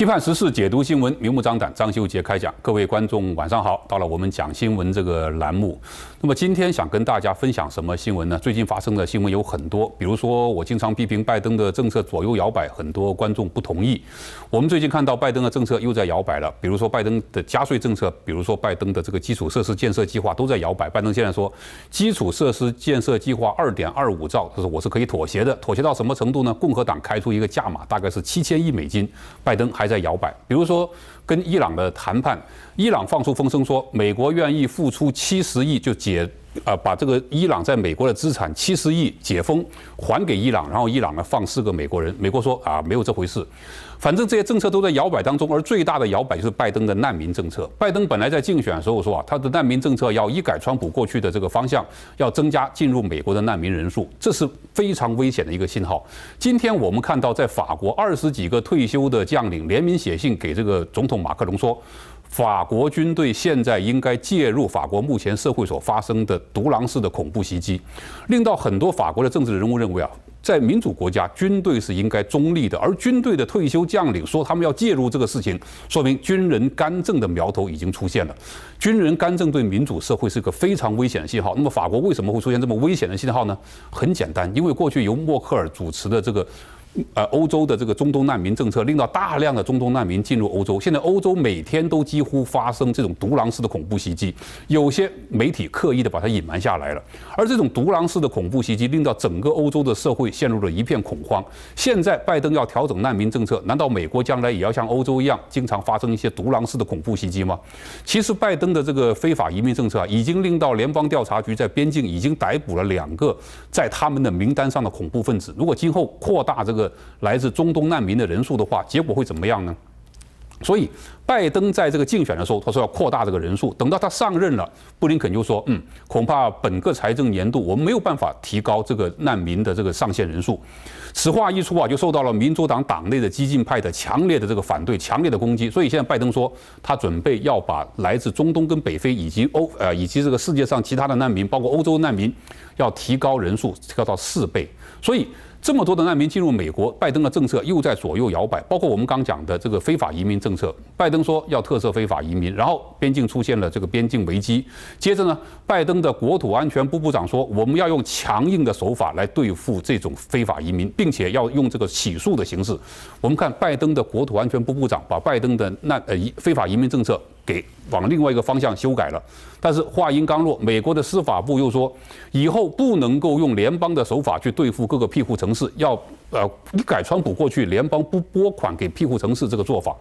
批判时事，解读新闻，明目张胆。张修杰开讲，各位观众晚上好。到了我们讲新闻这个栏目，那么今天想跟大家分享什么新闻呢？最近发生的新闻有很多，比如说我经常批评拜登的政策左右摇摆，很多观众不同意。我们最近看到拜登的政策又在摇摆了，比如说拜登的加税政策，比如说拜登的这个基础设施建设计划都在摇摆。拜登现在说基础设施建设计划二点二五兆，他说我是可以妥协的，妥协到什么程度呢？共和党开出一个价码，大概是七千亿美金，拜登还在摇摆，比如说跟伊朗的谈判，伊朗放出风声说，美国愿意付出七十亿就解，呃，把这个伊朗在美国的资产七十亿解封还给伊朗，然后伊朗呢放四个美国人，美国说啊没有这回事。反正这些政策都在摇摆当中，而最大的摇摆就是拜登的难民政策。拜登本来在竞选的时候说啊，他的难民政策要一改川普过去的这个方向，要增加进入美国的难民人数，这是非常危险的一个信号。今天我们看到，在法国二十几个退休的将领联名写信给这个总统马克龙说，法国军队现在应该介入法国目前社会所发生的独狼式的恐怖袭击，令到很多法国的政治人物认为啊。在民主国家，军队是应该中立的，而军队的退休将领说他们要介入这个事情，说明军人干政的苗头已经出现了。军人干政对民主社会是个非常危险的信号。那么，法国为什么会出现这么危险的信号呢？很简单，因为过去由默克尔主持的这个。呃，欧洲的这个中东难民政策令到大量的中东难民进入欧洲。现在欧洲每天都几乎发生这种独狼式的恐怖袭击，有些媒体刻意的把它隐瞒下来了。而这种独狼式的恐怖袭击令到整个欧洲的社会陷入了一片恐慌。现在拜登要调整难民政策，难道美国将来也要像欧洲一样经常发生一些独狼式的恐怖袭击吗？其实拜登的这个非法移民政策啊，已经令到联邦调查局在边境已经逮捕了两个在他们的名单上的恐怖分子。如果今后扩大这个，来自中东难民的人数的话，结果会怎么样呢？所以，拜登在这个竞选的时候，他说要扩大这个人数。等到他上任了，布林肯就说：“嗯，恐怕本个财政年度我们没有办法提高这个难民的这个上限人数。”此话一出啊，就受到了民主党党内的激进派的强烈的这个反对、强烈的攻击。所以现在拜登说，他准备要把来自中东跟北非以及欧呃以及这个世界上其他的难民，包括欧洲难民，要提高人数，提高到四倍。所以。这么多的难民进入美国，拜登的政策又在左右摇摆，包括我们刚讲的这个非法移民政策。拜登说要特赦非法移民，然后边境出现了这个边境危机。接着呢，拜登的国土安全部部长说，我们要用强硬的手法来对付这种非法移民，并且要用这个起诉的形式。我们看拜登的国土安全部部长把拜登的难呃非法移民政策。给往另外一个方向修改了，但是话音刚落，美国的司法部又说，以后不能够用联邦的手法去对付各个庇护城市，要呃一改川普过去联邦不拨款给庇护城市这个做法。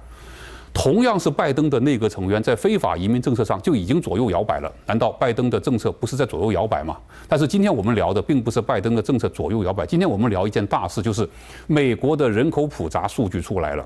同样是拜登的内阁成员，在非法移民政策上就已经左右摇摆了。难道拜登的政策不是在左右摇摆吗？但是今天我们聊的并不是拜登的政策左右摇摆，今天我们聊一件大事，就是美国的人口普查数据出来了。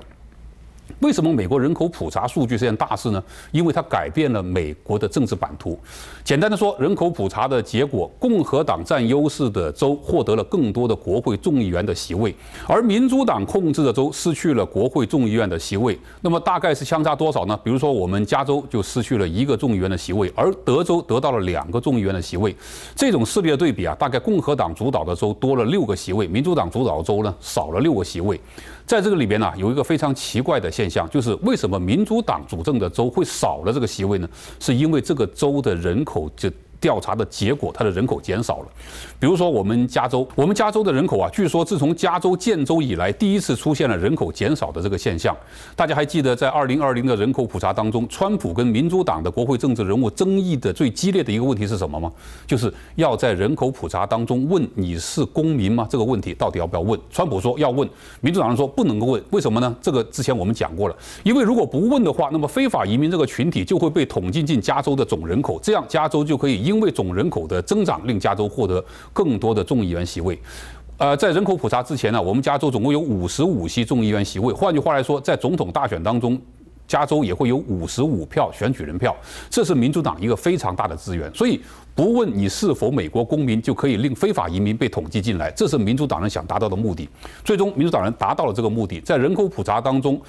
为什么美国人口普查数据是件大事呢？因为它改变了美国的政治版图。简单的说，人口普查的结果，共和党占优势的州获得了更多的国会众议员的席位，而民主党控制的州失去了国会众议院的席位。那么大概是相差多少呢？比如说，我们加州就失去了一个众议员的席位，而德州得到了两个众议员的席位。这种势力的对比啊，大概共和党主导的州多了六个席位，民主党主导的州呢少了六个席位。在这个里边呢，有一个非常奇怪的现象，就是为什么民主党主政的州会少了这个席位呢？是因为这个州的人口就。调查的结果，它的人口减少了。比如说，我们加州，我们加州的人口啊，据说自从加州建州以来，第一次出现了人口减少的这个现象。大家还记得，在二零二零的人口普查当中，川普跟民主党的国会政治人物争议的最激烈的一个问题是什么吗？就是要在人口普查当中问你是公民吗？这个问题到底要不要问？川普说要问，民主党人说不能够问。为什么呢？这个之前我们讲过了，因为如果不问的话，那么非法移民这个群体就会被统计进加州的总人口，这样加州就可以因为总人口的增长，令加州获得更多的众议员席位。呃，在人口普查之前呢，我们加州总共有五十五席众议员席位。换句话来说，在总统大选当中，加州也会有五十五票选举人票，这是民主党一个非常大的资源。所以，不问你是否美国公民，就可以令非法移民被统计进来，这是民主党人想达到的目的。最终，民主党人达到了这个目的，在人口普查当中。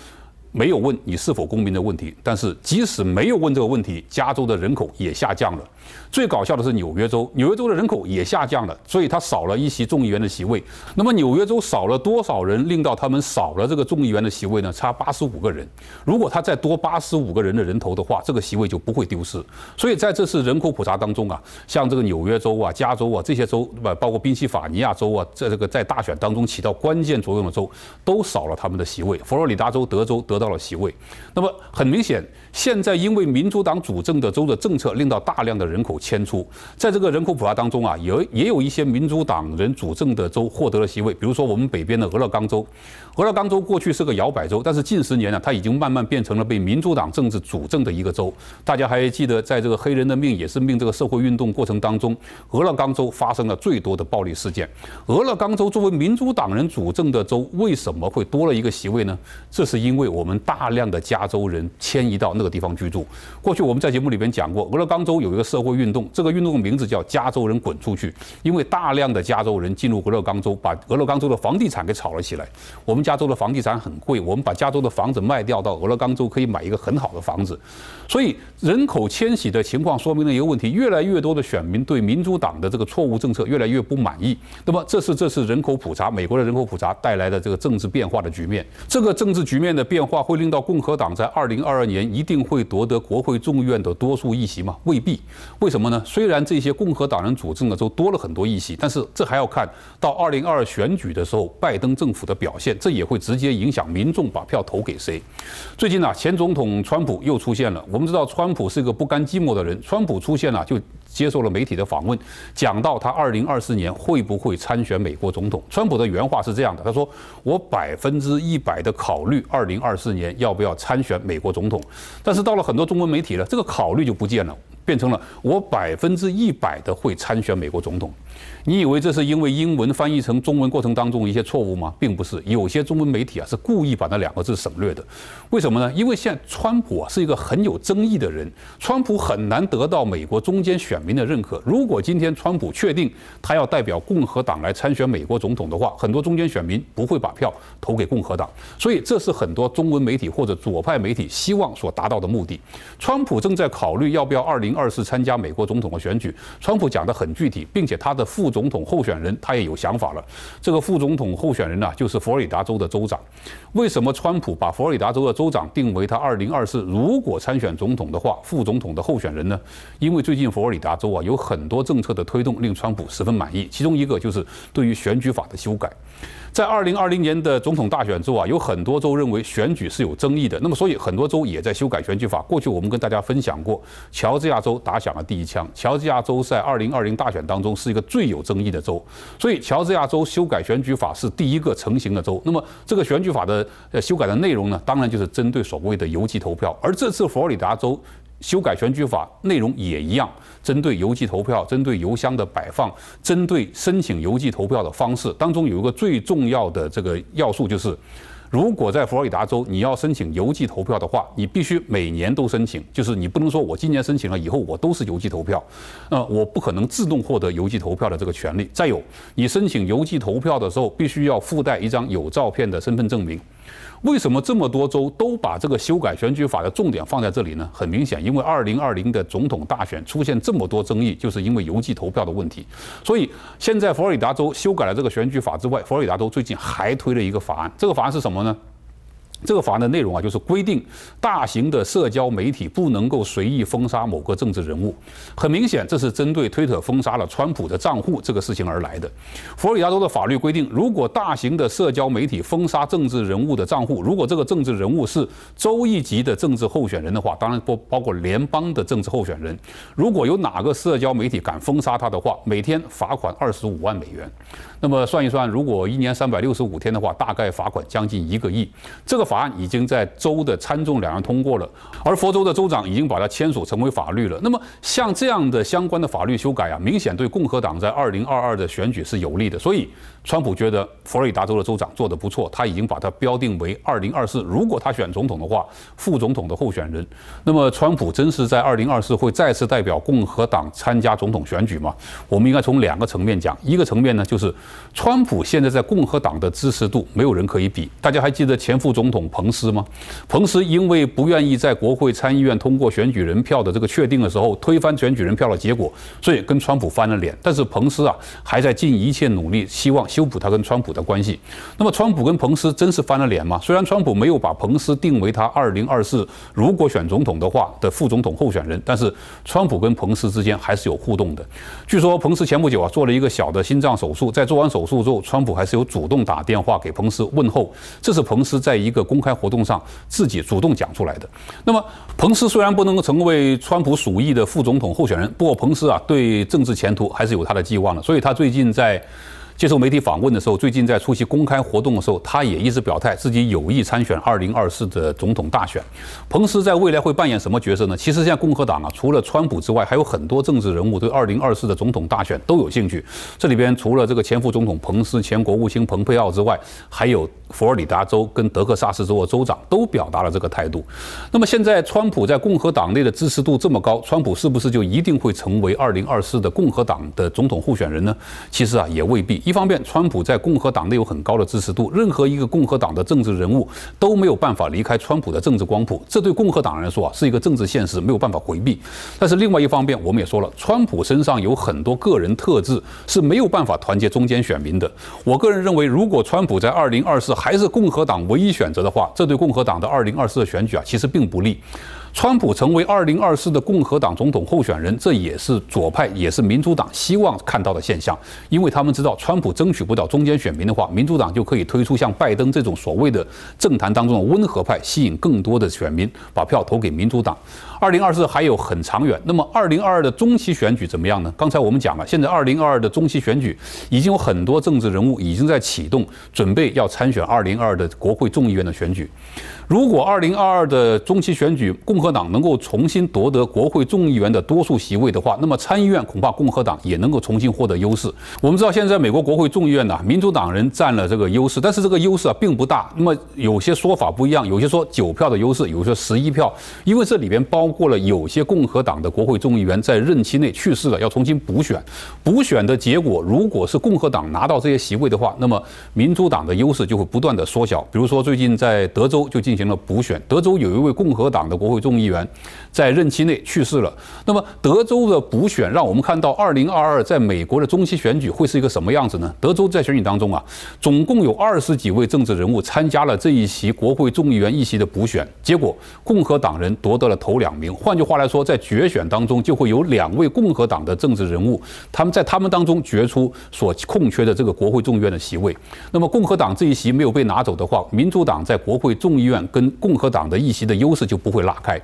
没有问你是否公民的问题，但是即使没有问这个问题，加州的人口也下降了。最搞笑的是纽约州，纽约州的人口也下降了，所以它少了一席众议员的席位。那么纽约州少了多少人，令到他们少了这个众议员的席位呢？差八十五个人。如果他再多八十五个人的人头的话，这个席位就不会丢失。所以在这次人口普查当中啊，像这个纽约州啊、加州啊这些州，包括宾夕法尼亚州啊，在这个在大选当中起到关键作用的州，都少了他们的席位。佛罗里达州、德州得到到了席位。那么很明显，现在因为民主党主政的州的政策，令到大量的人口迁出。在这个人口普查当中啊，有也有一些民主党人主政的州获得了席位，比如说我们北边的俄勒冈州。俄勒冈州过去是个摇摆州，但是近十年呢，它已经慢慢变成了被民主党政治主政的一个州。大家还记得，在这个黑人的命也是命这个社会运动过程当中，俄勒冈州发生了最多的暴力事件。俄勒冈州作为民主党人主政的州，为什么会多了一个席位呢？这是因为我们大量的加州人迁移到那个地方居住。过去我们在节目里边讲过，俄勒冈州有一个社会运动，这个运动的名字叫“加州人滚出去”，因为大量的加州人进入俄勒冈州，把俄勒冈州的房地产给炒了起来。我们加州的房地产很贵，我们把加州的房子卖掉到俄勒冈州，可以买一个很好的房子。所以人口迁徙的情况说明了一个问题：越来越多的选民对民主党的这个错误政策越来越不满意。那么这是这次人口普查，美国的人口普查带来的这个政治变化的局面。这个政治局面的变化会令到共和党在二零二二年一定定会夺得国会众议院的多数议席吗？未必。为什么呢？虽然这些共和党人主政的都多了很多议席，但是这还要看到二零二二选举的时候拜登政府的表现，这也会直。直接影响民众把票投给谁。最近呢，前总统川普又出现了。我们知道，川普是一个不甘寂寞的人。川普出现了，就接受了媒体的访问，讲到他二零二四年会不会参选美国总统。川普的原话是这样的：他说，我百分之一百的考虑二零二四年要不要参选美国总统。但是到了很多中文媒体呢，这个考虑就不见了，变成了我百分之一百的会参选美国总统。你以为这是因为英文翻译成中文过程当中一些错误吗？并不是，有些中文媒体啊是故意把那两个字省略的。为什么呢？因为现在川普啊是一个很有争议的人，川普很难得到美国中间选民的认可。如果今天川普确定他要代表共和党来参选美国总统的话，很多中间选民不会把票投给共和党。所以这是很多中文媒体或者左派媒体希望所达到的目的。川普正在考虑要不要二零二四参加美国总统的选举。川普讲得很具体，并且他的副总统候选人他也有想法了。这个副总统候选人呢，就是佛罗里达州的州长。为什么川普把佛罗里达州的州长定为他二零二四如果参选总统的话，副总统的候选人呢？因为最近佛罗里达州啊有很多政策的推动令川普十分满意，其中一个就是对于选举法的修改。在二零二零年的总统大选之后啊，有很多州认为选举是有争议的，那么所以很多州也在修改选举法。过去我们跟大家分享过，乔治亚州打响了第一枪。乔治亚州在二零二零大选当中是一个最有争议的州，所以乔治亚州修改选举法是第一个成型的州。那么这个选举法的修改的内容呢，当然就是针对所谓的邮寄投票。而这次佛罗里达州。修改选举法内容也一样，针对邮寄投票，针对邮箱的摆放，针对申请邮寄投票的方式，当中有一个最重要的这个要素，就是如果在佛罗里达州你要申请邮寄投票的话，你必须每年都申请，就是你不能说我今年申请了以后我都是邮寄投票，呃，我不可能自动获得邮寄投票的这个权利。再有，你申请邮寄投票的时候，必须要附带一张有照片的身份证明。为什么这么多州都把这个修改选举法的重点放在这里呢？很明显，因为二零二零的总统大选出现这么多争议，就是因为邮寄投票的问题。所以现在佛罗里达州修改了这个选举法之外，佛罗里达州最近还推了一个法案。这个法案是什么呢？这个法案的内容啊，就是规定大型的社交媒体不能够随意封杀某个政治人物。很明显，这是针对推特封杀了川普的账户这个事情而来的。佛罗里达州的法律规定，如果大型的社交媒体封杀政治人物的账户，如果这个政治人物是州一级的政治候选人的话，当然不包括联邦的政治候选人。如果有哪个社交媒体敢封杀他的话，每天罚款二十五万美元。那么算一算，如果一年三百六十五天的话，大概罚款将近一个亿。这个法案已经在州的参众两院通过了，而佛州的州长已经把它签署成为法律了。那么像这样的相关的法律修改啊，明显对共和党在二零二二的选举是有利的。所以，川普觉得佛罗里达州的州长做得不错，他已经把它标定为二零二四，如果他选总统的话，副总统的候选人。那么，川普真是在二零二四会再次代表共和党参加总统选举吗？我们应该从两个层面讲，一个层面呢，就是川普现在在共和党的支持度没有人可以比。大家还记得前副总。统彭斯吗？彭斯因为不愿意在国会参议院通过选举人票的这个确定的时候推翻选举人票的结果，所以跟川普翻了脸。但是彭斯啊还在尽一切努力，希望修补他跟川普的关系。那么川普跟彭斯真是翻了脸吗？虽然川普没有把彭斯定为他二零二四如果选总统的话的副总统候选人，但是川普跟彭斯之间还是有互动的。据说彭斯前不久啊做了一个小的心脏手术，在做完手术之后，川普还是有主动打电话给彭斯问候。这是彭斯在一个公开活动上自己主动讲出来的。那么彭斯虽然不能够成为川普鼠疫的副总统候选人，不过彭斯啊对政治前途还是有他的寄望的，所以他最近在。接受媒体访问的时候，最近在出席公开活动的时候，他也一直表态自己有意参选二零二四的总统大选。彭斯在未来会扮演什么角色呢？其实现在共和党啊，除了川普之外，还有很多政治人物对二零二四的总统大选都有兴趣。这里边除了这个前副总统彭斯、前国务卿蓬佩奥之外，还有佛罗里达州跟德克萨斯州的州长都表达了这个态度。那么现在川普在共和党内的支持度这么高，川普是不是就一定会成为二零二四的共和党的总统候选人呢？其实啊，也未必。一方面，川普在共和党内有很高的支持度，任何一个共和党的政治人物都没有办法离开川普的政治光谱，这对共和党人来说啊是一个政治现实，没有办法回避。但是另外一方面，我们也说了，川普身上有很多个人特质是没有办法团结中间选民的。我个人认为，如果川普在二零二四还是共和党唯一选择的话，这对共和党的二零二四的选举啊其实并不利。川普成为二零二四的共和党总统候选人，这也是左派，也是民主党希望看到的现象。因为他们知道，川普争取不到中间选民的话，民主党就可以推出像拜登这种所谓的政坛当中的温和派，吸引更多的选民把票投给民主党。二零二四还有很长远，那么二零二二的中期选举怎么样呢？刚才我们讲了，现在二零二二的中期选举已经有很多政治人物已经在启动，准备要参选二零二二的国会众议院的选举。如果二零二二的中期选举共和党能够重新夺得国会众议员的多数席位的话，那么参议院恐怕共和党也能够重新获得优势。我们知道现在美国国会众议院呢，民主党人占了这个优势，但是这个优势啊并不大。那么有些说法不一样，有些说九票的优势，有些说十一票，因为这里边包包括了有些共和党的国会众议员在任期内去世了，要重新补选。补选的结果如果是共和党拿到这些席位的话，那么民主党的优势就会不断的缩小。比如说最近在德州就进。行了补选，德州有一位共和党的国会众议员在任期内去世了。那么，德州的补选让我们看到，二零二二在美国的中期选举会是一个什么样子呢？德州在选举当中啊，总共有二十几位政治人物参加了这一席国会众议员议席的补选，结果共和党人夺得了头两名。换句话来说，在决选当中就会有两位共和党的政治人物，他们在他们当中决出所空缺的这个国会众议院的席位。那么，共和党这一席没有被拿走的话，民主党在国会众议院。跟共和党的议席的优势就不会拉开，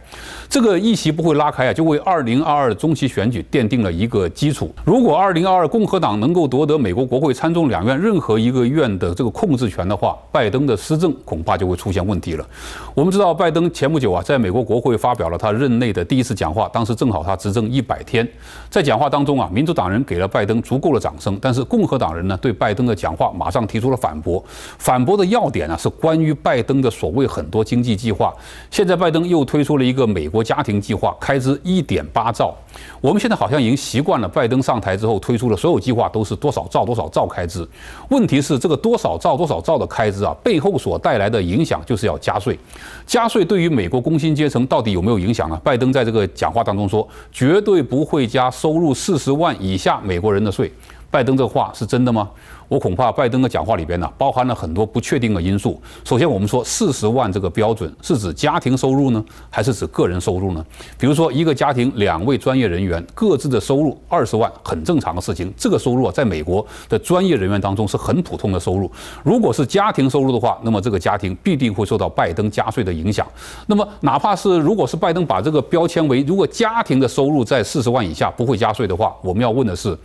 这个议席不会拉开啊，就为二零二二中期选举奠定了一个基础。如果二零二二共和党能够夺得美国国会参众两院任何一个院的这个控制权的话，拜登的施政恐怕就会出现问题了。我们知道，拜登前不久啊，在美国国会发表了他任内的第一次讲话，当时正好他执政一百天，在讲话当中啊，民主党人给了拜登足够的掌声，但是共和党人呢，对拜登的讲话马上提出了反驳，反驳的要点呢，是关于拜登的所谓很多经济计划，现在拜登又推出了一个美国家庭计划，开支一点八兆。我们现在好像已经习惯了，拜登上台之后推出的所有计划都是多少兆多少兆开支。问题是这个多少兆多少兆的开支啊，背后所带来的影响就是要加税。加税对于美国工薪阶层到底有没有影响拜登在这个讲话当中说，绝对不会加收入四十万以下美国人的税。拜登这话是真的吗？我恐怕拜登的讲话里边呢，包含了很多不确定的因素。首先，我们说四十万这个标准是指家庭收入呢，还是指个人收入呢？比如说，一个家庭两位专业人员各自的收入二十万，很正常的事情。这个收入啊，在美国的专业人员当中是很普通的收入。如果是家庭收入的话，那么这个家庭必定会受到拜登加税的影响。那么，哪怕是如果是拜登把这个标签为如果家庭的收入在四十万以下不会加税的话，我们要问的是，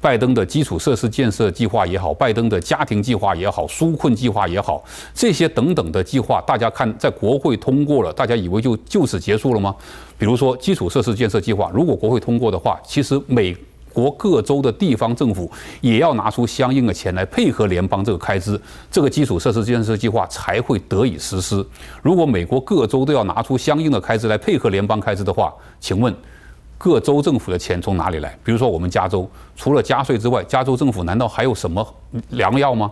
拜登的基础设施建设计划也好。拜登的家庭计划也好，纾困计划也好，这些等等的计划，大家看在国会通过了，大家以为就就此结束了吗？比如说基础设施建设计划，如果国会通过的话，其实美国各州的地方政府也要拿出相应的钱来配合联邦这个开支，这个基础设施建设计划才会得以实施。如果美国各州都要拿出相应的开支来配合联邦开支的话，请问？各州政府的钱从哪里来？比如说，我们加州除了加税之外，加州政府难道还有什么良药吗？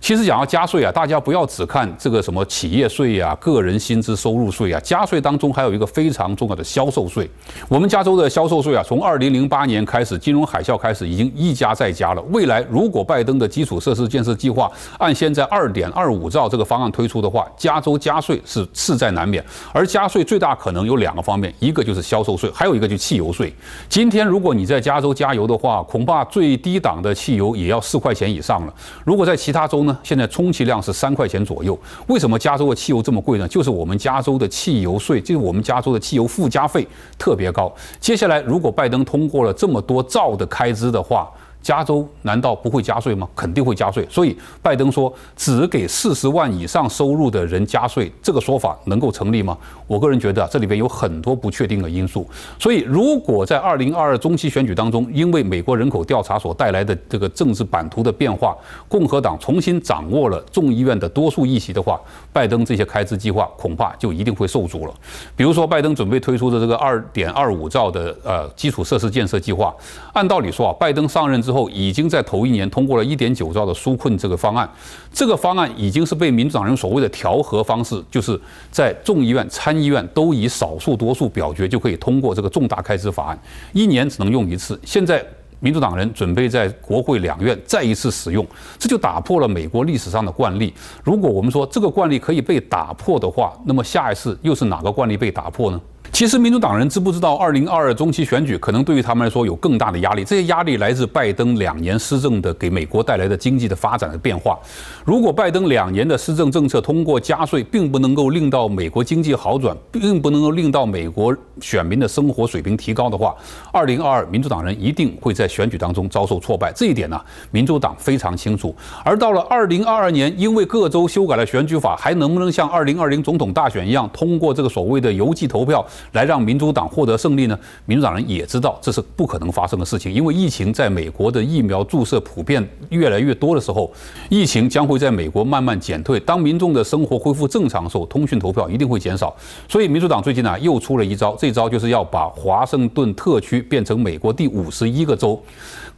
其实讲到加税啊，大家不要只看这个什么企业税啊、个人薪资收入税啊，加税当中还有一个非常重要的销售税。我们加州的销售税啊，从二零零八年开始，金融海啸开始，已经一加再加了。未来如果拜登的基础设施建设计划按现在二点二五兆这个方案推出的话，加州加税是势在难免。而加税最大可能有两个方面，一个就是销售税，还有一个就是汽油税。今天如果你在加州加油的话，恐怕最低档的汽油也要四块钱以上了。如果在其他州呢，现在充其量是三块钱左右。为什么加州的汽油这么贵呢？就是我们加州的汽油税，就是我们加州的汽油附加费特别高。接下来如果拜登通过了这么多造的开支的话，加州难道不会加税吗？肯定会加税。所以拜登说只给四十万以上收入的人加税，这个说法能够成立吗？我个人觉得这里边有很多不确定的因素。所以如果在二零二二中期选举当中，因为美国人口调查所带来的这个政治版图的变化，共和党重新掌握了众议院的多数议席的话，拜登这些开支计划恐怕就一定会受阻了。比如说，拜登准备推出的这个二点二五兆的呃基础设施建设计划，按道理说啊，拜登上任之后已经在头一年通过了一点九兆的纾困这个方案，这个方案已经是被民主党人所谓的调和方式，就是在众议院、参议院都以少数多数表决就可以通过这个重大开支法案，一年只能用一次。现在民主党人准备在国会两院再一次使用，这就打破了美国历史上的惯例。如果我们说这个惯例可以被打破的话，那么下一次又是哪个惯例被打破呢？其实，民主党人知不知道，二零二二中期选举可能对于他们来说有更大的压力？这些压力来自拜登两年施政的给美国带来的经济的发展的变化。如果拜登两年的施政政策通过加税，并不能够令到美国经济好转，并不能够令到美国选民的生活水平提高的话，二零二二民主党人一定会在选举当中遭受挫败。这一点呢，民主党非常清楚。而到了二零二二年，因为各州修改了选举法，还能不能像二零二零总统大选一样通过这个所谓的邮寄投票？来让民主党获得胜利呢？民主党人也知道这是不可能发生的事情，因为疫情在美国的疫苗注射普遍越来越多的时候，疫情将会在美国慢慢减退。当民众的生活恢复正常的时候，通讯投票一定会减少。所以民主党最近呢又出了一招，这招就是要把华盛顿特区变成美国第五十一个州。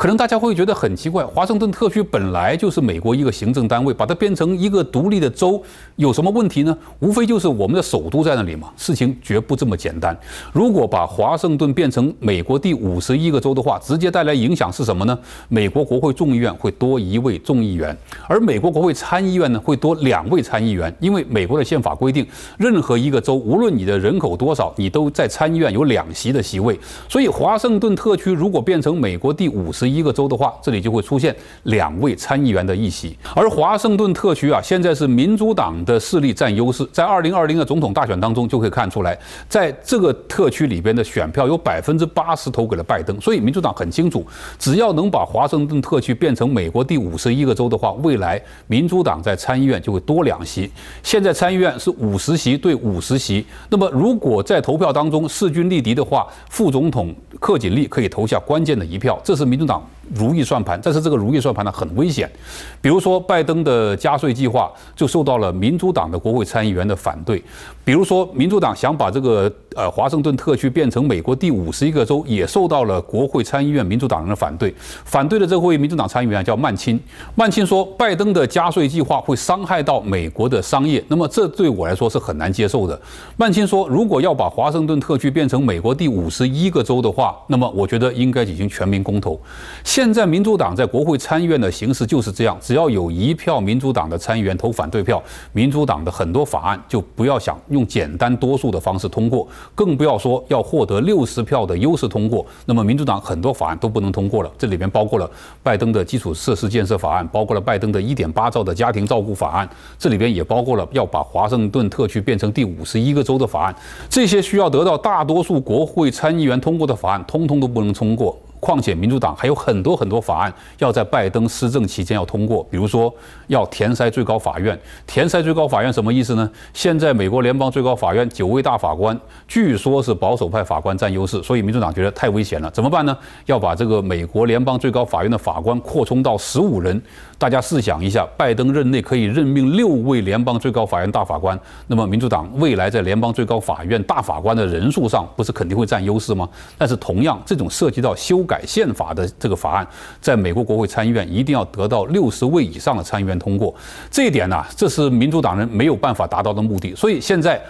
可能大家会觉得很奇怪，华盛顿特区本来就是美国一个行政单位，把它变成一个独立的州，有什么问题呢？无非就是我们的首都在那里嘛。事情绝不这么简单。如果把华盛顿变成美国第五十一个州的话，直接带来影响是什么呢？美国国会众议院会多一位众议员，而美国国会参议院呢会多两位参议员，因为美国的宪法规定，任何一个州无论你的人口多少，你都在参议院有两席的席位。所以华盛顿特区如果变成美国第五十一个州的话，这里就会出现两位参议员的议席。而华盛顿特区啊，现在是民主党的势力占优势，在二零二零的总统大选当中就可以看出来，在这个特区里边的选票有百分之八十投给了拜登，所以民主党很清楚，只要能把华盛顿特区变成美国第五十一个州的话，未来民主党在参议院就会多两席。现在参议院是五十席对五十席，那么如果在投票当中势均力敌的话，副总统克锦丽可以投下关键的一票，这是民主党。如意算盘，但是这个如意算盘呢很危险。比如说，拜登的加税计划就受到了民主党的国会参议员的反对。比如说，民主党想把这个呃华盛顿特区变成美国第五十一个州，也受到了国会参议院民主党人的反对。反对的这位民主党参议员叫曼钦，曼钦说拜登的加税计划会伤害到美国的商业，那么这对我来说是很难接受的。曼钦说，如果要把华盛顿特区变成美国第五十一个州的话，那么我觉得应该进行全民公投。现在民主党在国会参议院的形势就是这样，只要有一票民主党的参议员投反对票，民主党的很多法案就不要想用用简单多数的方式通过，更不要说要获得六十票的优势通过。那么民主党很多法案都不能通过了，这里边包括了拜登的基础设施建设法案，包括了拜登的一点八兆的家庭照顾法案，这里边也包括了要把华盛顿特区变成第五十一个州的法案。这些需要得到大多数国会参议员通过的法案，通通都不能通过。况且，民主党还有很多很多法案要在拜登施政期间要通过，比如说要填塞最高法院。填塞最高法院什么意思呢？现在美国联邦最高法院九位大法官，据说是保守派法官占优势，所以民主党觉得太危险了，怎么办呢？要把这个美国联邦最高法院的法官扩充到十五人。大家试想一下，拜登任内可以任命六位联邦最高法院大法官，那么民主党未来在联邦最高法院大法官的人数上，不是肯定会占优势吗？但是同样，这种涉及到修改宪法的这个法案，在美国国会参议院一定要得到六十位以上的参议员通过。这一点呢，这是民主党人没有办法达到的目的。所以现在。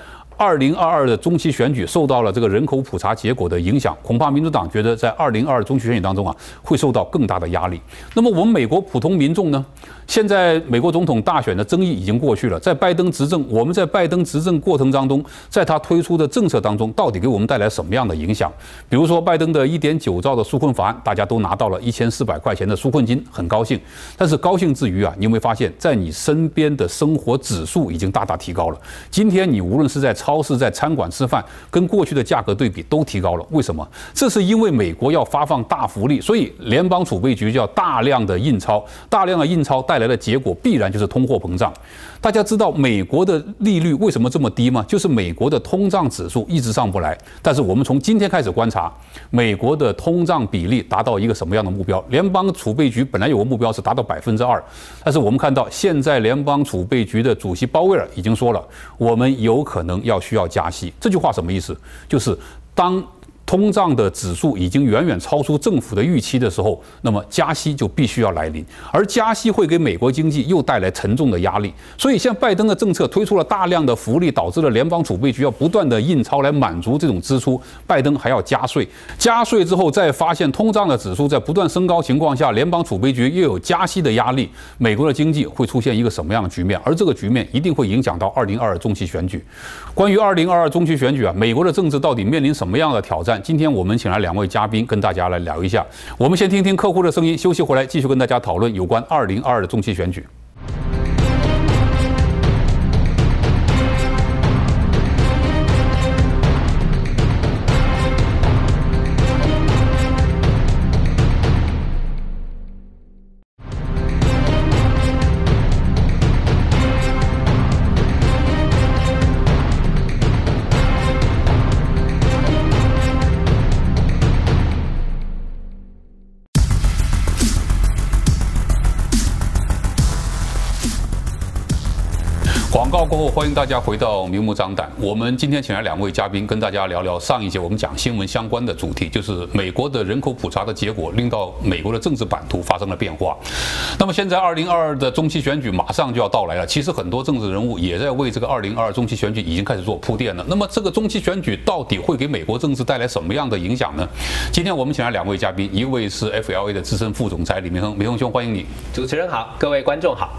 二零二二的中期选举受到了这个人口普查结果的影响，恐怕民主党觉得在二零二二中期选举当中啊，会受到更大的压力。那么我们美国普通民众呢？现在美国总统大选的争议已经过去了，在拜登执政，我们在拜登执政过程当中，在他推出的政策当中，到底给我们带来什么样的影响？比如说，拜登的一点九兆的纾困法案，大家都拿到了一千四百块钱的纾困金，很高兴。但是高兴之余啊，你有没有发现，在你身边的生活指数已经大大提高了？今天你无论是在超市、在餐馆吃饭，跟过去的价格对比都提高了。为什么？这是因为美国要发放大福利，所以联邦储备局就要大量的印钞，大量的印钞带来的结果必然就是通货膨胀。大家知道美国的利率为什么这么低吗？就是美国的通胀指数一直上不来。但是我们从今天开始观察，美国的通胀比例达到一个什么样的目标？联邦储备局本来有个目标是达到百分之二，但是我们看到现在联邦储备局的主席鲍威尔已经说了，我们有可能要需要加息。这句话什么意思？就是当。通胀的指数已经远远超出政府的预期的时候，那么加息就必须要来临，而加息会给美国经济又带来沉重的压力。所以，像拜登的政策推出了大量的福利，导致了联邦储备局要不断的印钞来满足这种支出。拜登还要加税，加税之后再发现通胀的指数在不断升高情况下，联邦储备局又有加息的压力，美国的经济会出现一个什么样的局面？而这个局面一定会影响到二零二二中期选举。关于二零二二中期选举啊，美国的政治到底面临什么样的挑战？今天我们请来两位嘉宾跟大家来聊一下。我们先听听客户的声音，休息回来继续跟大家讨论有关二零二二的中期选举。过后欢迎大家回到明目张胆。我们今天请来两位嘉宾，跟大家聊聊上一节我们讲新闻相关的主题，就是美国的人口普查的结果，令到美国的政治版图发生了变化。那么现在二零二二的中期选举马上就要到来了，其实很多政治人物也在为这个二零二二中期选举已经开始做铺垫了。那么这个中期选举到底会给美国政治带来什么样的影响呢？今天我们请来两位嘉宾，一位是 FLA 的资深副总裁李明恒，明恒兄欢迎你。主持人好，各位观众好。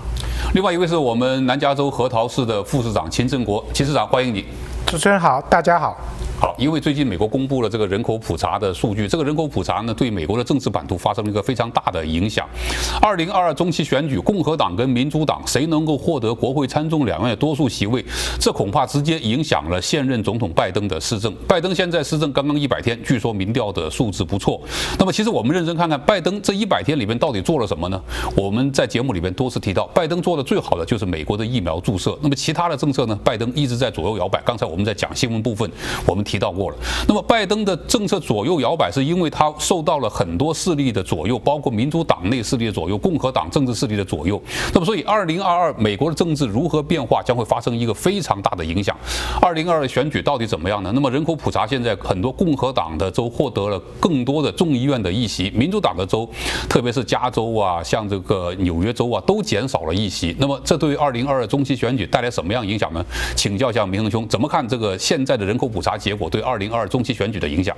另外一位是我们南加州核桃市的副市长秦振国，秦市长欢迎你。主持人好，大家好。好，因为最近美国公布了这个人口普查的数据，这个人口普查呢，对美国的政治版图发生了一个非常大的影响。二零二二中期选举，共和党跟民主党谁能够获得国会参众两院多数席位，这恐怕直接影响了现任总统拜登的施政。拜登现在施政刚刚一百天，据说民调的数字不错。那么，其实我们认真看看拜登这一百天里面到底做了什么呢？我们在节目里面多次提到，拜登做的最好的就是美国的疫苗注射。那么其他的政策呢？拜登一直在左右摇摆。刚才我们在讲新闻部分，我们提到过了。那么拜登的政策左右摇摆，是因为他受到了很多势力的左右，包括民主党内势力的左右、共和党政治势力的左右。那么，所以二零二二美国的政治如何变化，将会发生一个非常大的影响。二零二二选举到底怎么样呢？那么人口普查现在很多共和党的州获得了更多的众议院的议席，民主党的州，特别是加州啊，像这个纽约州啊，都减少了议席。那么这对于二零二二中期选举带来什么样影响呢？请教一下明亨兄，怎么看这个现在的人口普查结果我对二零二二中期选举的影响？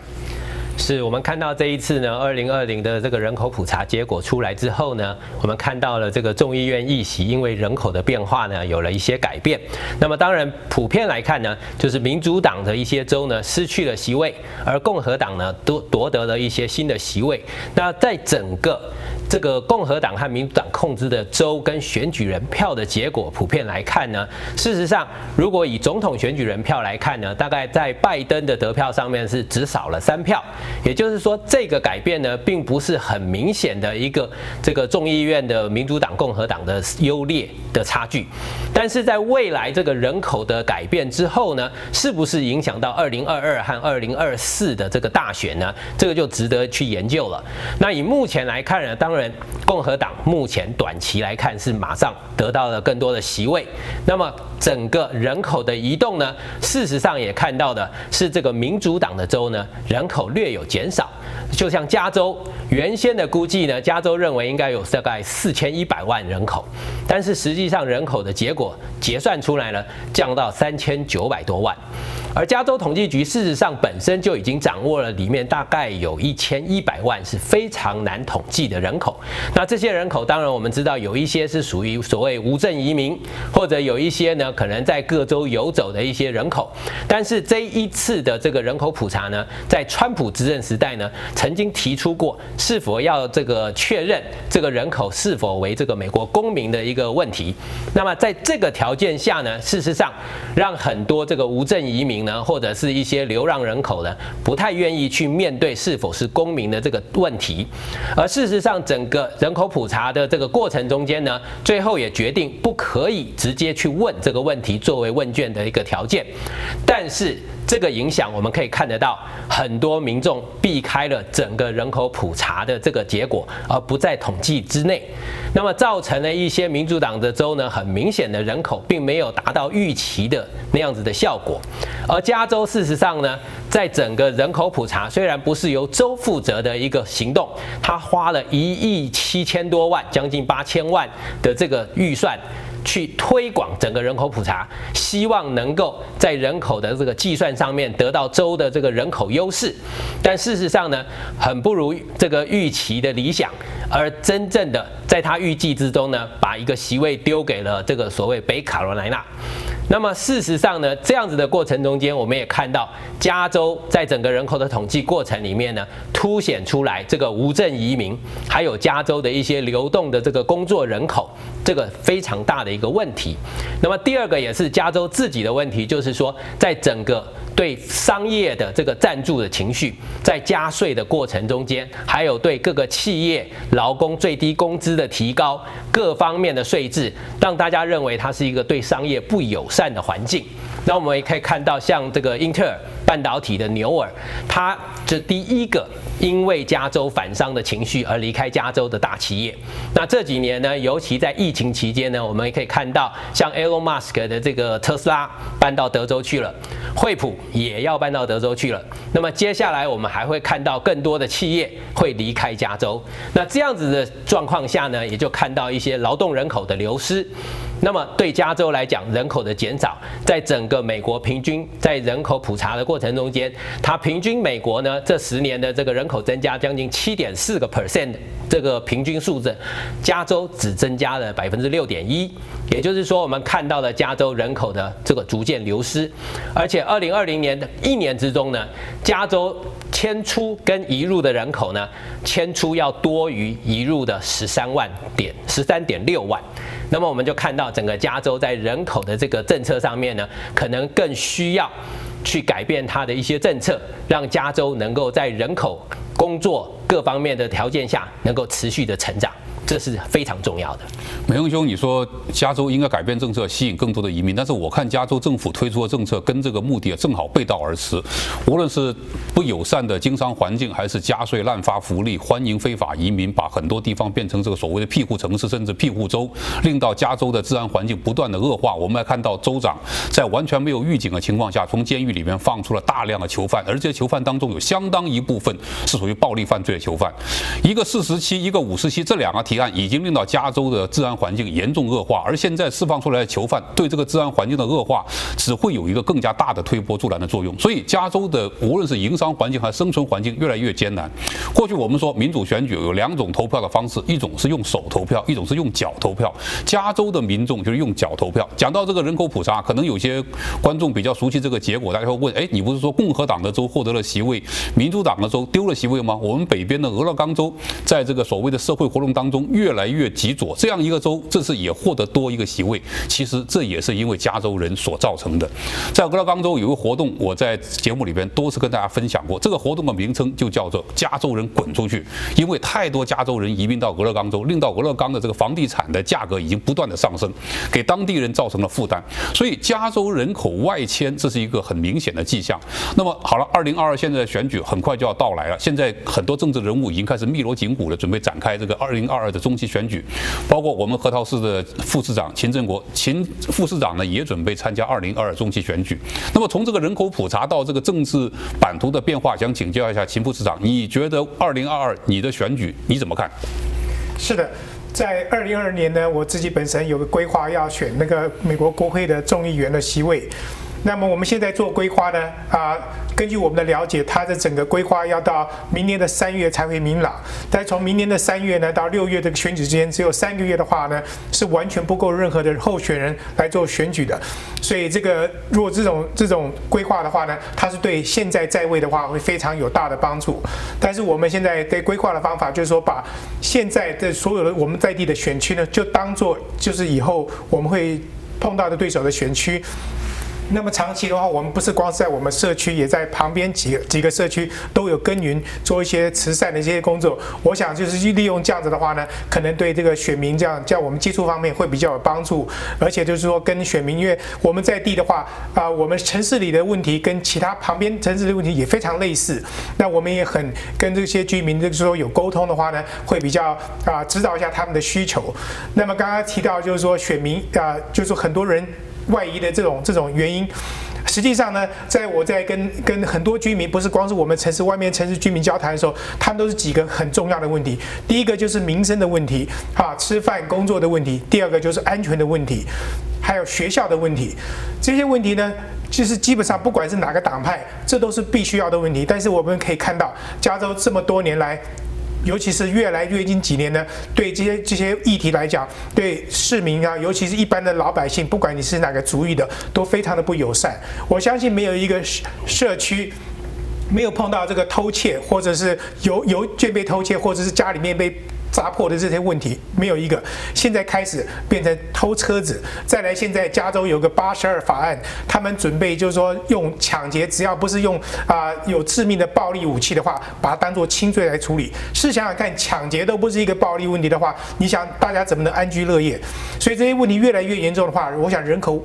是我们看到这一次呢，二零二零的这个人口普查结果出来之后呢，我们看到了这个众议院议席因为人口的变化呢，有了一些改变。那么当然，普遍来看呢，就是民主党的一些州呢失去了席位，而共和党呢都夺得了一些新的席位。那在整个这个共和党和民主党控制的州跟选举人票的结果，普遍来看呢，事实上，如果以总统选举人票来看呢，大概在拜登的得票上面是只少了三票。也就是说，这个改变呢，并不是很明显的一个这个众议院的民主党、共和党的优劣的差距。但是在未来这个人口的改变之后呢，是不是影响到二零二二和二零二四的这个大选呢？这个就值得去研究了。那以目前来看呢，当当然共和党目前短期来看是马上得到了更多的席位。那么整个人口的移动呢，事实上也看到的是这个民主党的州呢，人口略有减少，就像加州原先的估计呢，加州认为应该有大概四千一百万人口，但是实际上人口的结果结算出来了，降到三千九百多万。而加州统计局事实上本身就已经掌握了里面大概有一千一百万是非常难统计的人口。那这些人口当然我们知道有一些是属于所谓无证移民，或者有一些呢可能在各州游走的一些人口。但是这一次的这个人口普查呢，在川普执政时代呢，曾经提出过是否要这个确认这个人口是否为这个美国公民的一个问题。那么在这个条件下呢，事实上让很多这个无证移民呢，或者是一些流浪人口呢，不太愿意去面对是否是公民的这个问题。而事实上，整个人口普查的这个过程中间呢，最后也决定不可以直接去问这个问题作为问卷的一个条件。但是这个影响我们可以看得到，很多民众避开了整个人口普查的这个结果，而不在统计之内。那么造成了一些民主党的州呢，很明显的人口并没有达到预期的那样子的效果。而加州事实上呢，在整个人口普查虽然不是由州负责的一个行动，他花了一亿七千多万，将近八千万的这个预算。去推广整个人口普查，希望能够在人口的这个计算上面得到州的这个人口优势，但事实上呢，很不如这个预期的理想，而真正的在他预计之中呢，把一个席位丢给了这个所谓北卡罗来纳。那么事实上呢，这样子的过程中间，我们也看到加州在整个人口的统计过程里面呢，凸显出来这个无证移民，还有加州的一些流动的这个工作人口，这个非常大的一个问题。那么第二个也是加州自己的问题，就是说在整个。对商业的这个赞助的情绪，在加税的过程中间，还有对各个企业劳工最低工资的提高，各方面的税制，让大家认为它是一个对商业不友善的环境。那我们也可以看到，像这个英特尔半导体的牛耳，它这第一个因为加州反商的情绪而离开加州的大企业。那这几年呢，尤其在疫情期间呢，我们也可以看到，像 Elon Musk 的这个特斯拉搬到德州去了，惠普也要搬到德州去了。那么接下来我们还会看到更多的企业会离开加州。那这样子的状况下呢，也就看到一些劳动人口的流失。那么对加州来讲，人口的减少，在整个美国平均在人口普查的过程中间，它平均美国呢这十年的这个人口增加将近七点四个 percent，这个平均数字，加州只增加了百分之六点一，也就是说我们看到了加州人口的这个逐渐流失，而且二零二零年的一年之中呢，加州迁出跟移入的人口呢，迁出要多于移入的十三万点十三点六万。那么我们就看到整个加州在人口的这个政策上面呢，可能更需要去改变它的一些政策，让加州能够在人口、工作各方面的条件下，能够持续的成长。这是非常重要的。美형兄，你说加州应该改变政策，吸引更多的移民，但是我看加州政府推出的政策跟这个目的正好背道而驰。无论是不友善的经商环境，还是加税滥发福利，欢迎非法移民，把很多地方变成这个所谓的庇护城市，甚至庇护州，令到加州的治安环境不断的恶化。我们还看到州长在完全没有预警的情况下，从监狱里面放出了大量的囚犯，而这些囚犯当中有相当一部分是属于暴力犯罪的囚犯。一个四十七，一个五十七，这两个提案。已经令到加州的治安环境严重恶化，而现在释放出来的囚犯对这个治安环境的恶化，只会有一个更加大的推波助澜的作用。所以，加州的无论是营商环境还是生存环境越来越艰难。过去我们说民主选举有两种投票的方式，一种是用手投票，一种是用脚投票。加州的民众就是用脚投票。讲到这个人口普查，可能有些观众比较熟悉这个结果，大家会问：哎，你不是说共和党的州获得了席位，民主党的州丢了席位吗？我们北边的俄勒冈州在这个所谓的社会活动当中。越来越极左，这样一个州，这次也获得多一个席位。其实这也是因为加州人所造成的。在俄勒冈州有个活动，我在节目里边多次跟大家分享过。这个活动的名称就叫做“加州人滚出去”，因为太多加州人移民到俄勒冈州，令到俄勒冈的这个房地产的价格已经不断的上升，给当地人造成了负担。所以加州人口外迁，这是一个很明显的迹象。那么好了，二零二二现在的选举很快就要到来了，现在很多政治人物已经开始密锣紧鼓的准备展开这个二零二二。的中期选举，包括我们核桃市的副市长秦振国，秦副市长呢也准备参加二零二二中期选举。那么从这个人口普查到这个政治版图的变化，想请教一下秦副市长，你觉得二零二二你的选举你怎么看？是的，在二零二二年呢，我自己本身有个规划要选那个美国国会的众议员的席位。那么我们现在做规划呢，啊，根据我们的了解，它的整个规划要到明年的三月才会明朗。但从明年的三月呢到六月这个选举之间，只有三个月的话呢，是完全不够任何的候选人来做选举的。所以这个如果这种这种规划的话呢，它是对现在在位的话会非常有大的帮助。但是我们现在对规划的方法就是说，把现在的所有的我们在地的选区呢，就当做就是以后我们会碰到的对手的选区。那么长期的话，我们不是光是在我们社区，也在旁边几个几个社区都有耕耘，做一些慈善的一些工作。我想就是利用这样子的话呢，可能对这个选民这样，在我们接触方面会比较有帮助。而且就是说，跟选民，因为我们在地的话，啊，我们城市里的问题跟其他旁边城市的问题也非常类似。那我们也很跟这些居民就是说有沟通的话呢，会比较啊知道一下他们的需求。那么刚刚提到就是说选民啊，就是很多人。外移的这种这种原因，实际上呢，在我在跟跟很多居民，不是光是我们城市外面城市居民交谈的时候，他们都是几个很重要的问题。第一个就是民生的问题，哈，吃饭工作的问题；第二个就是安全的问题，还有学校的问题。这些问题呢，就是基本上不管是哪个党派，这都是必须要的问题。但是我们可以看到，加州这么多年来。尤其是越来越近几年呢，对这些这些议题来讲，对市民啊，尤其是一般的老百姓，不管你是哪个族裔的，都非常的不友善。我相信没有一个社区没有碰到这个偷窃，或者是邮邮件被偷窃，或者是家里面被。砸破的这些问题没有一个，现在开始变成偷车子，再来现在加州有个八十二法案，他们准备就是说用抢劫，只要不是用啊、有致命的暴力武器的话，把它当做轻罪来处理。试想想看，抢劫都不是一个暴力问题的话，你想大家怎么能安居乐业？所以这些问题越来越严重的话，我想人口。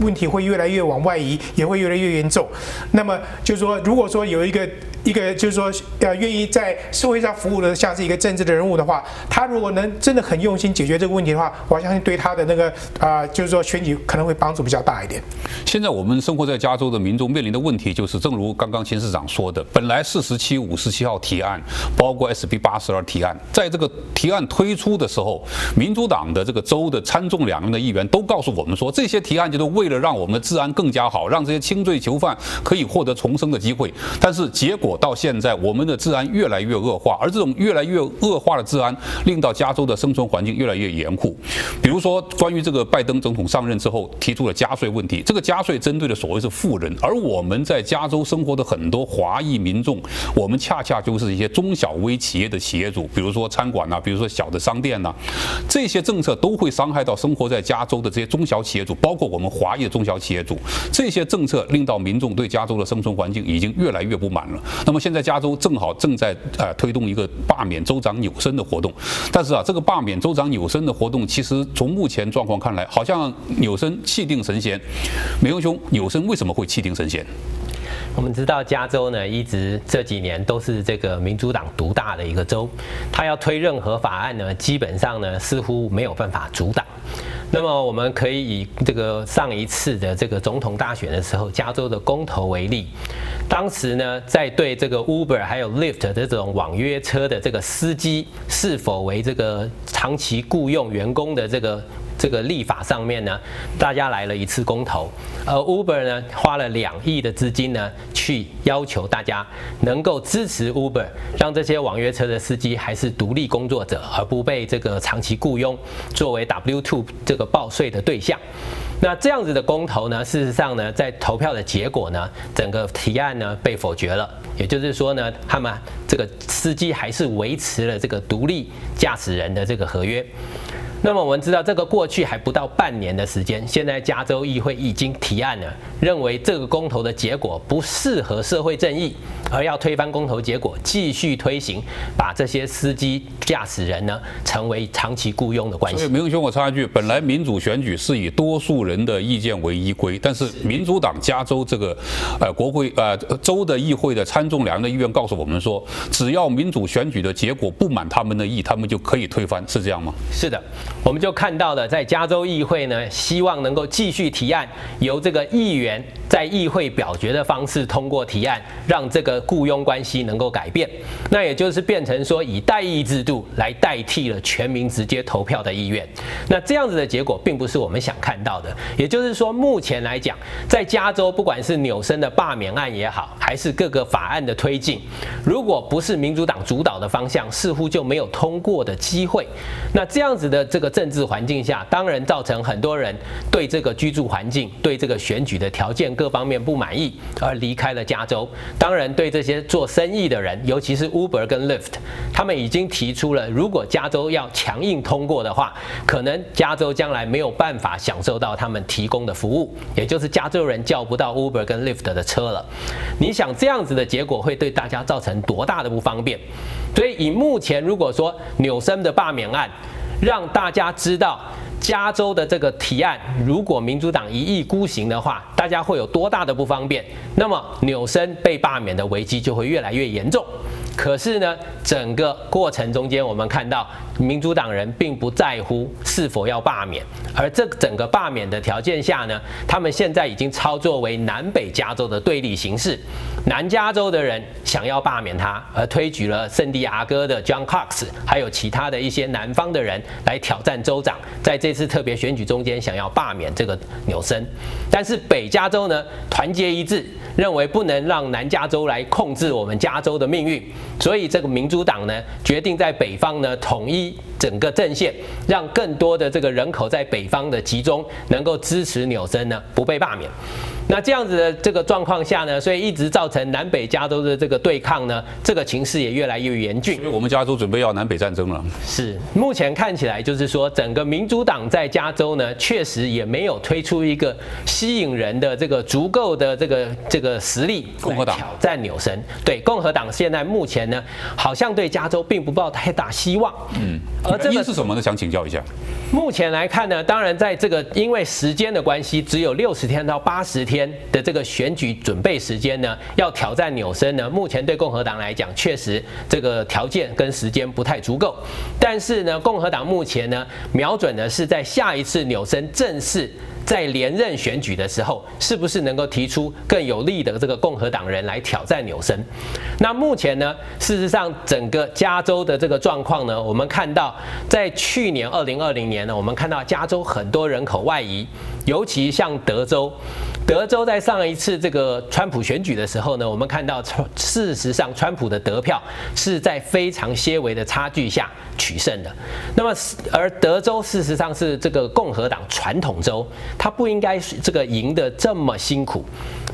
问题会越来越往外移，也会越来越严重。那么就是说，如果说有一个一个就是说要愿意在社会上服务的，像是一个政治的人物的话，他如果能真的很用心解决这个问题的话，我相信对他的那个啊、就是说选举可能会帮助比较大一点。现在我们生活在加州的民众面临的问题就是，正如刚刚秦市长说的，本来四十七、五十七号提案，包括 SB 八十二提案，在这个提案推出的时候，民主党的这个州的参众两院的议员都告诉我们说，这些提案就是为为了让我们的治安更加好，让这些轻罪囚犯可以获得重生的机会，但是结果到现在，我们的治安越来越恶化，而这种越来越恶化的治安，令到加州的生存环境越来越严酷。比如说，关于这个拜登总统上任之后提出了加税问题，这个加税针对的所谓是富人，而我们在加州生活的很多华裔民众，我们恰恰就是一些中小微企业的企业主，比如说餐馆呐，比如说小的商店呐，这些政策都会伤害到生活在加州的这些中小企业主，包括我们华。业中小企业主，这些政策令到民众对加州的生存环境已经越来越不满了。那么现在加州正好正在呃推动一个罢免州长纽森的活动，但是啊，这个罢免州长纽森的活动，其实从目前状况看来，好像纽森气定神闲。美容兄，纽森为什么会气定神闲？我们知道加州呢，一直这几年都是这个民主党独大的一个州，他要推任何法案呢，基本上呢似乎没有办法阻挡。那么我们可以以这个上一次的这个总统大选的时候，加州的公投为例，当时呢在对这个 Uber 还有 Lyft 这种网约车的这个司机是否为这个长期雇佣员工的这个。这个立法上面呢，大家来了一次公投，而 Uber 呢花了两亿的资金呢，去要求大家能够支持 Uber，让这些网约车的司机还是独立工作者，而不被这个长期雇佣作为 W2 这个报税的对象。那这样子的公投呢，事实上呢，在投票的结果呢，整个提案呢被否决了，也就是说呢，他们这个司机还是维持了这个独立驾驶人的这个合约。那么我们知道，这个过去还不到半年的时间，现在加州议会已经提案了，认为这个公投的结果不适合社会正义，而要推翻公投结果，继续推行，把这些司机驾驶人呢成为长期雇佣的关系。所以，明兄，我插一句，本来民主选举是以多数人的意见为依归，但是民主党加州这个呃国会呃州的议会的参众两院的议员告诉我们说，只要民主选举的结果不满他们的意，他们就可以推翻，是这样吗？是的。我们就看到了，在加州议会呢，希望能够继续提案，由这个议员在议会表决的方式通过提案，让这个雇佣关系能够改变。那也就是变成说，以代议制度来代替了全民直接投票的意愿。那这样子的结果，并不是我们想看到的。也就是说，目前来讲，在加州，不管是纽森的罢免案也好，还是各个法案的推进，如果不是民主党主导的方向，似乎就没有通过的机会。那这样子的这个政治环境下，当然造成很多人对这个居住环境、对这个选举的条件各方面不满意，而离开了加州。当然，对这些做生意的人，尤其是 Uber 跟 Lyft，他们已经提出了，如果加州要强硬通过的话，可能加州将来没有办法享受到他们提供的服务，也就是加州人叫不到 Uber 跟 Lyft 的车了。你想这样子的结果会对大家造成多大的不方便？所以，以目前如果说纽森的罢免案，让大家知道，加州的这个提案，如果民主党一意孤行的话，大家会有多大的不方便？那么纽森被罢免的危机就会越来越严重。可是呢，整个过程中间，我们看到民主党人并不在乎是否要罢免，而这整个罢免的条件下呢，他们现在已经操作为南北加州的对立形势。南加州的人想要罢免他，而推举了圣地亚哥的 John Cox，还有其他的一些南方的人来挑战州长，在这次特别选举中间想要罢免这个纽森。但是北加州呢，团结一致，认为不能让南加州来控制我们加州的命运。所以，这个民主党呢，决定在北方呢统一整个阵线，让更多的这个人口在北方的集中，能够支持纽森呢不被罢免。那这样子的这个状况下呢，所以一直造成南北加州的这个对抗呢，这个情势也越来越严峻。所以我们加州准备要南北战争了。是，目前看起来就是说，整个民主党在加州呢，确实也没有推出一个吸引人的这个足够的这个这个实力，共和党挑战纽森。对，共和党现在目前呢，好像对加州并不抱太大希望。嗯，而这个是什么呢？想请教一下。目前来看呢，当然在这个因为时间的关系，只有六十天到八十天的这个选举准备时间呢，要挑战纽森呢，目前对共和党来讲，确实这个条件跟时间不太足够。但是呢，共和党目前呢，瞄准的是在下一次纽森正式。在连任选举的时候，是不是能够提出更有利的这个共和党人来挑战纽森？那目前呢，事实上整个加州的这个状况呢，我们看到在去年二零二零年呢，我们看到加州很多人口外移，尤其像德州。德州在上一次这个川普选举的时候呢，我们看到，事实上川普的得票是在非常些微的差距下取胜的。那么，而德州事实上是这个共和党传统州，他不应该是这个赢得这么辛苦。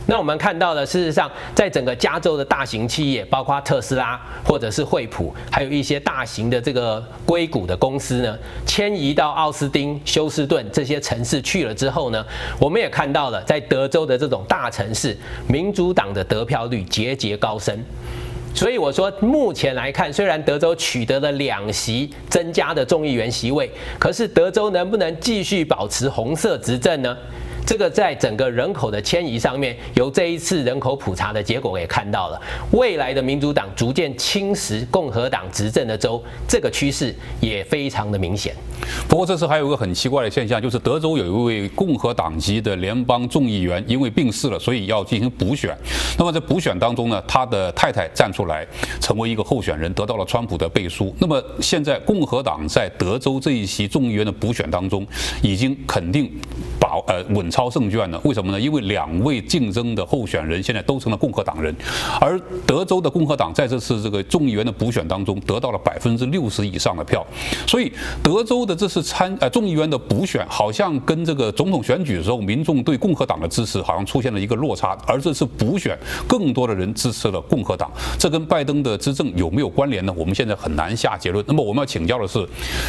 那我们看到的，事实上，在整个加州的大型企业，包括特斯拉或者是惠普，还有一些大型的这个硅谷的公司呢，迁移到奥斯汀、休斯顿这些城市去了之后呢，我们也看到了，在德州的这种大城市，民主党的得票率节节高升。所以我说，目前来看，虽然德州取得了两席增加的众议员席位，可是德州能不能继续保持红色执政呢？这个在整个人口的迁移上面，由这一次人口普查的结果也看到了，未来的民主党逐渐侵蚀共和党执政的州，这个趋势也非常的明显。不过这次还有一个很奇怪的现象，就是德州有一位共和党籍的联邦众议员因为病逝了，所以要进行补选。那么在补选当中呢，他的太太站出来成为一个候选人，得到了川普的背书。那么现在共和党在德州这一席众议员的补选当中，已经肯定把呃稳操胜券呢？为什么呢？因为两位竞争的候选人现在都成了共和党人，而德州的共和党在这次这个众议员的补选当中得到了百分之六十以上的票，所以德州的这次参呃众议员的补选好像跟这个总统选举的时候民众对共和党的支持好像出现了一个落差，而这次补选更多的人支持了共和党，这跟拜登的执政有没有关联呢？我们现在很难下结论。那么我们要请教的是，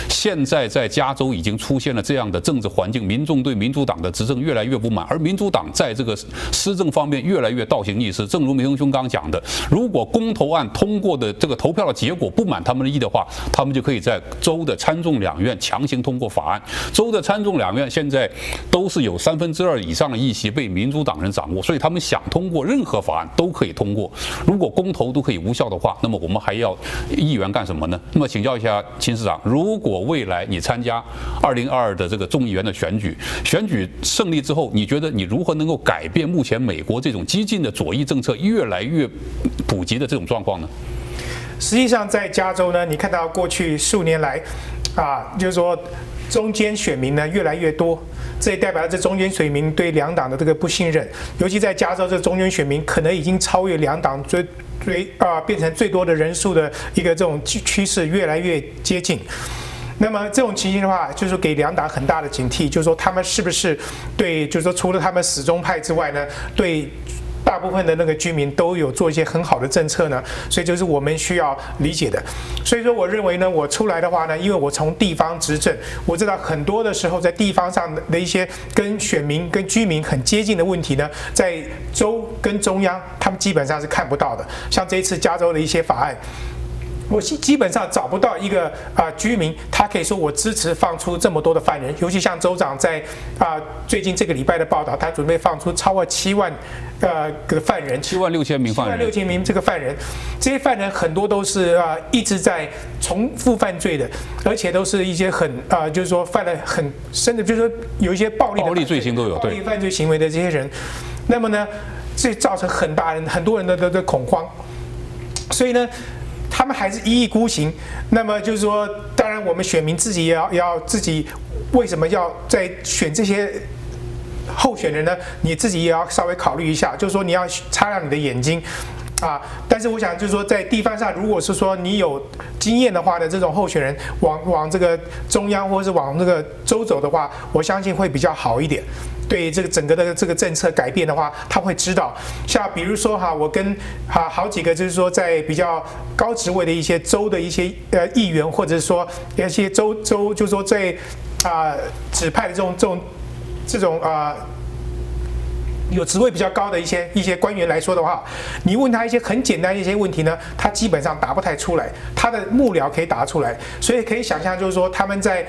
现在在加州已经出现了这样的政治环境，民众对民主党的执政越越来越不满，而民主党在这个施政方面越来越倒行逆施。正如明兄刚讲的，如果公投案通过的这个投票的结果不满他们的意的话，他们就可以在州的参众两院强行通过法案。州的参众两院现在都是有三分之二以上的议席被民主党人掌握，所以他们想通过任何法案都可以通过。如果公投都可以无效的话，那么我们还要议员干什么呢？那么请教一下秦市长，如果未来你参加二零二二的这个众议员的选举，选举胜利之后，你觉得你如何能够改变目前美国这种激进的左翼政策越来越普及的这种状况呢？实际上，在加州呢，你看到过去数年来，啊，就是说中间选民呢越来越多，这也代表了这中间选民对两党的这个不信任，尤其在加州，这中间选民可能已经超越两党最最啊，变成最多的人数的一个这种趋势越来越接近。那么这种情形的话，就是给两党很大的警惕，就是说他们是不是对，就是说除了他们始终派之外呢，对大部分的那个居民都有做一些很好的政策呢？所以就是我们需要理解的。所以说，我认为呢，我出来的话呢，因为我从地方执政，我知道很多的时候在地方上的一些跟选民、跟居民很接近的问题呢，在州跟中央他们基本上是看不到的。像这一次加州的一些法案。我基基本上找不到一个啊、呃、居民，他可以说我支持放出这么多的犯人，尤其像州长在啊、呃、最近这个礼拜的报道，他准备放出超过七万呃个犯人，七万六千名犯人，七万六千名这个犯人，这些犯人很多都是啊、呃、一直在重复犯罪的，而且都是一些很啊、呃、就是说犯了很深的，就是说有一些暴力的暴力罪行都有，暴力犯罪行为的这些人，那么呢，这造成很大人很多人的的的恐慌，所以呢。他们还是一意孤行，那么就是说，当然我们选民自己也要要自己，为什么要在选这些候选人呢？你自己也要稍微考虑一下，就是说你要擦亮你的眼睛啊。但是我想就是说，在地方上，如果是说你有经验的话呢，这种候选人往往这个中央或者是往那个州走的话，我相信会比较好一点。对这个整个的这个政策改变的话，他会知道，像比如说哈，我跟哈好几个就是说在比较高职位的一些州的一些呃议员，或者是说一些州州就是说在啊、指派的这种这种这种啊、有职位比较高的一些一些官员来说的话，你问他一些很简单的一些问题呢，他基本上答不太出来，他的幕僚可以答出来，所以可以想象就是说他们在。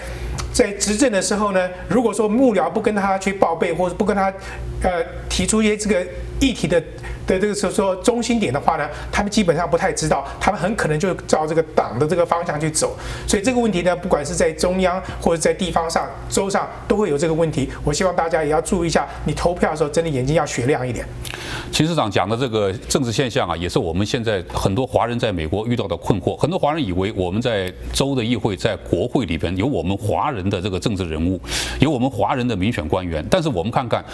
在执政的时候呢，如果说幕僚不跟他去报备，或者不跟他，呃，提出一些这个议题的。的这个说说中心点的话呢，他们基本上不太知道，他们很可能就照这个党的这个方向去走，所以这个问题呢，不管是在中央或者在地方上、州上，都会有这个问题。我希望大家也要注意一下，你投票的时候真的眼睛要雪亮一点。秦市长讲的这个政治现象啊，也是我们现在很多华人在美国遇到的困惑。很多华人以为我们在州的议会、在国会里边有我们华人的这个政治人物，有我们华人的民选官员，但是我们看看，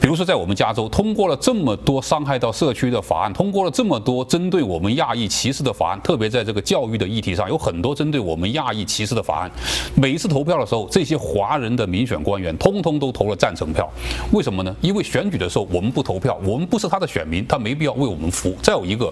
比如说在我们加州通过了这么多伤害到。社区的法案通过了这么多针对我们亚裔歧视的法案，特别在这个教育的议题上，有很多针对我们亚裔歧视的法案。每一次投票的时候，这些华人的民选官员通通都投了赞成票。为什么呢？因为选举的时候我们不投票，我们不是他的选民，他没必要为我们服务。再有一个，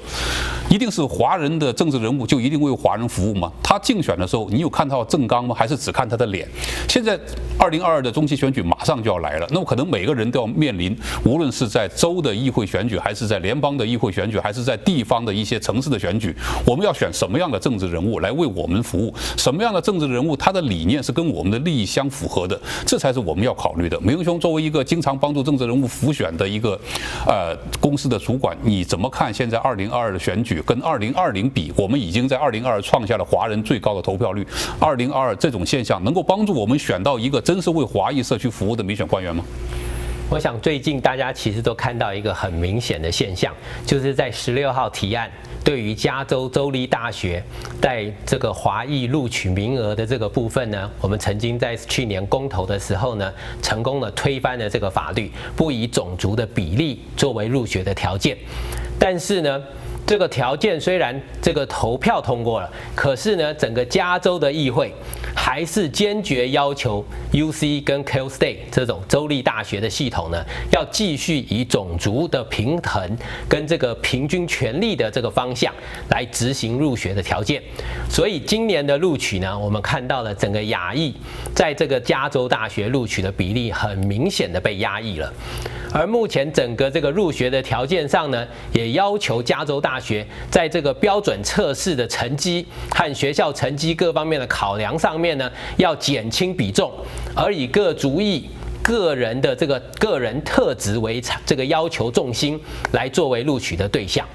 一定是华人的政治人物就一定为华人服务吗？他竞选的时候，你有看到政纲吗？还是只看他的脸？现在二零二二的中期选举马上就要来了，那么可能每个人都要面临，无论是在州的议会选举，还是在联邦的议会选举，还是在地方的一些城市的选举，我们要选什么样的政治人物来为我们服务？什么样的政治人物，他的理念是跟我们的利益相符合的？这才是我们要考虑的。美英兄作为一个经常帮助政治人物辅选的一个呃公司的主管，你怎么看现在二零二二的选举跟二零二零比？我们已经在二零二二创下了华人最高的投票率。二零二二这种现象能够帮助我们选到一个真是为华裔社区服务的民选官员吗？我想最近大家其实都看到一个很明显的现象，就是在十六号提案对于加州州立大学在这个华裔录取名额的这个部分呢，我们曾经在去年公投的时候呢，成功的推翻了这个法律，不以种族的比例作为入学的条件，但是呢。这个条件虽然这个投票通过了，可是呢，整个加州的议会还是坚决要求 UC 跟 Cal State 这种州立大学的系统呢，要继续以种族的平衡跟这个平均权利的这个方向来执行入学的条件。所以今年的录取呢，我们看到了整个亚裔在这个加州大学录取的比例很明显的被压抑了。而目前整个这个入学的条件上呢，也要求加州大学在这个标准测试的成绩和学校成绩各方面的考量上面呢，要减轻比重，而以各族裔个人的这个个人特质为这个要求重心来作为录取的对象。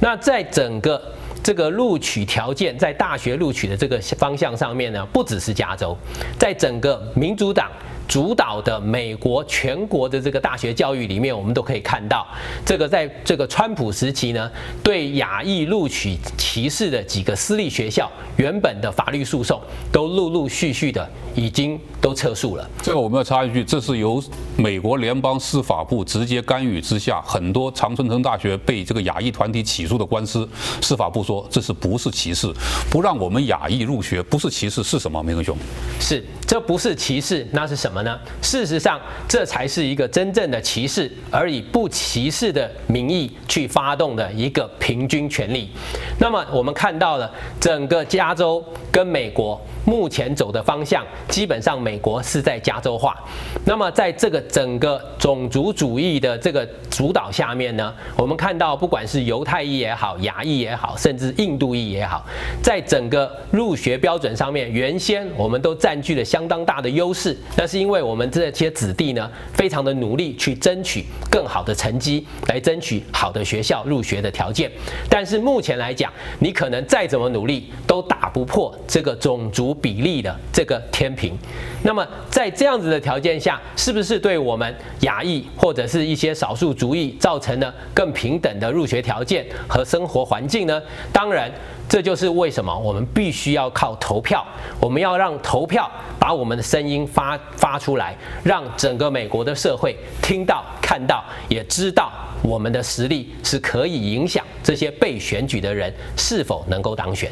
那在整个这个录取条件在大学录取的这个方向上面呢，不只是加州，在整个民主党。主导的美国全国的这个大学教育里面，我们都可以看到，这个在这个川普时期呢，对亚裔录取歧视的几个私立学校，原本的法律诉讼都陆陆续续的已经都撤诉了。这个我们要插一句，这是由美国联邦司法部直接干预之下，很多常春藤大学被这个亚裔团体起诉的官司，司法部说这是不是歧视，不让我们亚裔入学，不是歧视是什么？明恒兄，是这不是歧视，那是什么？什么呢？事实上，这才是一个真正的歧视，而以不歧视的名义去发动的一个平均权利。那么，我们看到了整个加州跟美国目前走的方向，基本上美国是在加州化。那么，在这个整个种族主义的这个主导下面呢，我们看到不管是犹太裔也好，亚裔也好，甚至印度裔也好，在整个入学标准上面，原先我们都占据了相当大的优势。那是因因为我们这些子弟呢，非常的努力去争取更好的成绩，来争取好的学校入学的条件。但是目前来讲，你可能再怎么努力，都打不破这个种族比例的这个天平。那么在这样子的条件下，是不是对我们亚裔或者是一些少数族裔造成了更平等的入学条件和生活环境呢？当然。这就是为什么我们必须要靠投票，我们要让投票把我们的声音发发出来，让整个美国的社会听到、看到，也知道我们的实力是可以影响这些被选举的人是否能够当选。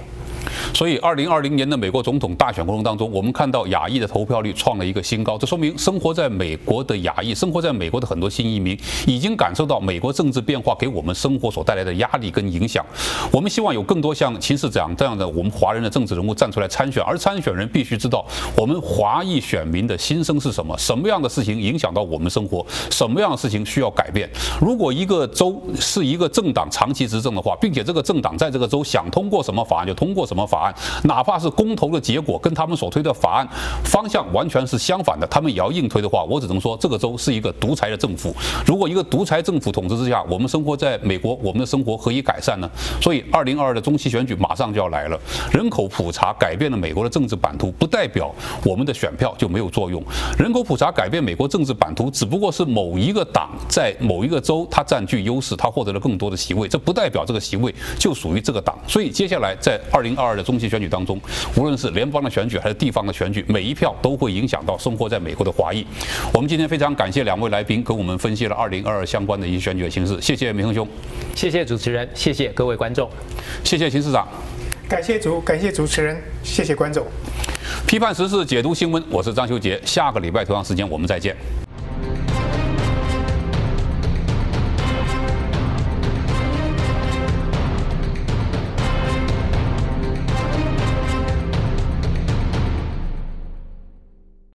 所以，二零二零年的美国总统大选过程当中，我们看到亚裔的投票率创了一个新高。这说明生活在美国的亚裔，生活在美国的很多新移民，已经感受到美国政治变化给我们生活所带来的压力跟影响。我们希望有更多像秦市长这样的我们华人的政治人物站出来参选，而参选人必须知道我们华裔选民的心声是什么，什么样的事情影响到我们生活，什么样的事情需要改变。如果一个州是一个政党长期执政的话，并且这个政党在这个州想通过什么法案就通过什么。什么法案，哪怕是公投的结果跟他们所推的法案方向完全是相反的，他们也要硬推的话，我只能说这个州是一个独裁的政府。如果一个独裁政府统治之下，我们生活在美国，我们的生活何以改善呢？所以，二零二二的中期选举马上就要来了，人口普查改变了美国的政治版图，不代表我们的选票就没有作用。人口普查改变美国政治版图，只不过是某一个党在某一个州它占据优势，它获得了更多的席位，这不代表这个席位就属于这个党。所以，接下来在二零二二。的中期选举当中，无论是联邦的选举还是地方的选举，每一票都会影响到生活在美国的华裔。我们今天非常感谢两位来宾跟我们分析了二零二二相关的一些选举的形势。谢谢明恒兄，谢谢主持人，谢谢各位观众，谢谢秦市长，感谢主，感谢主持人，谢谢观众。批判时事，解读新闻，我是张修杰。下个礼拜同样时间我们再见。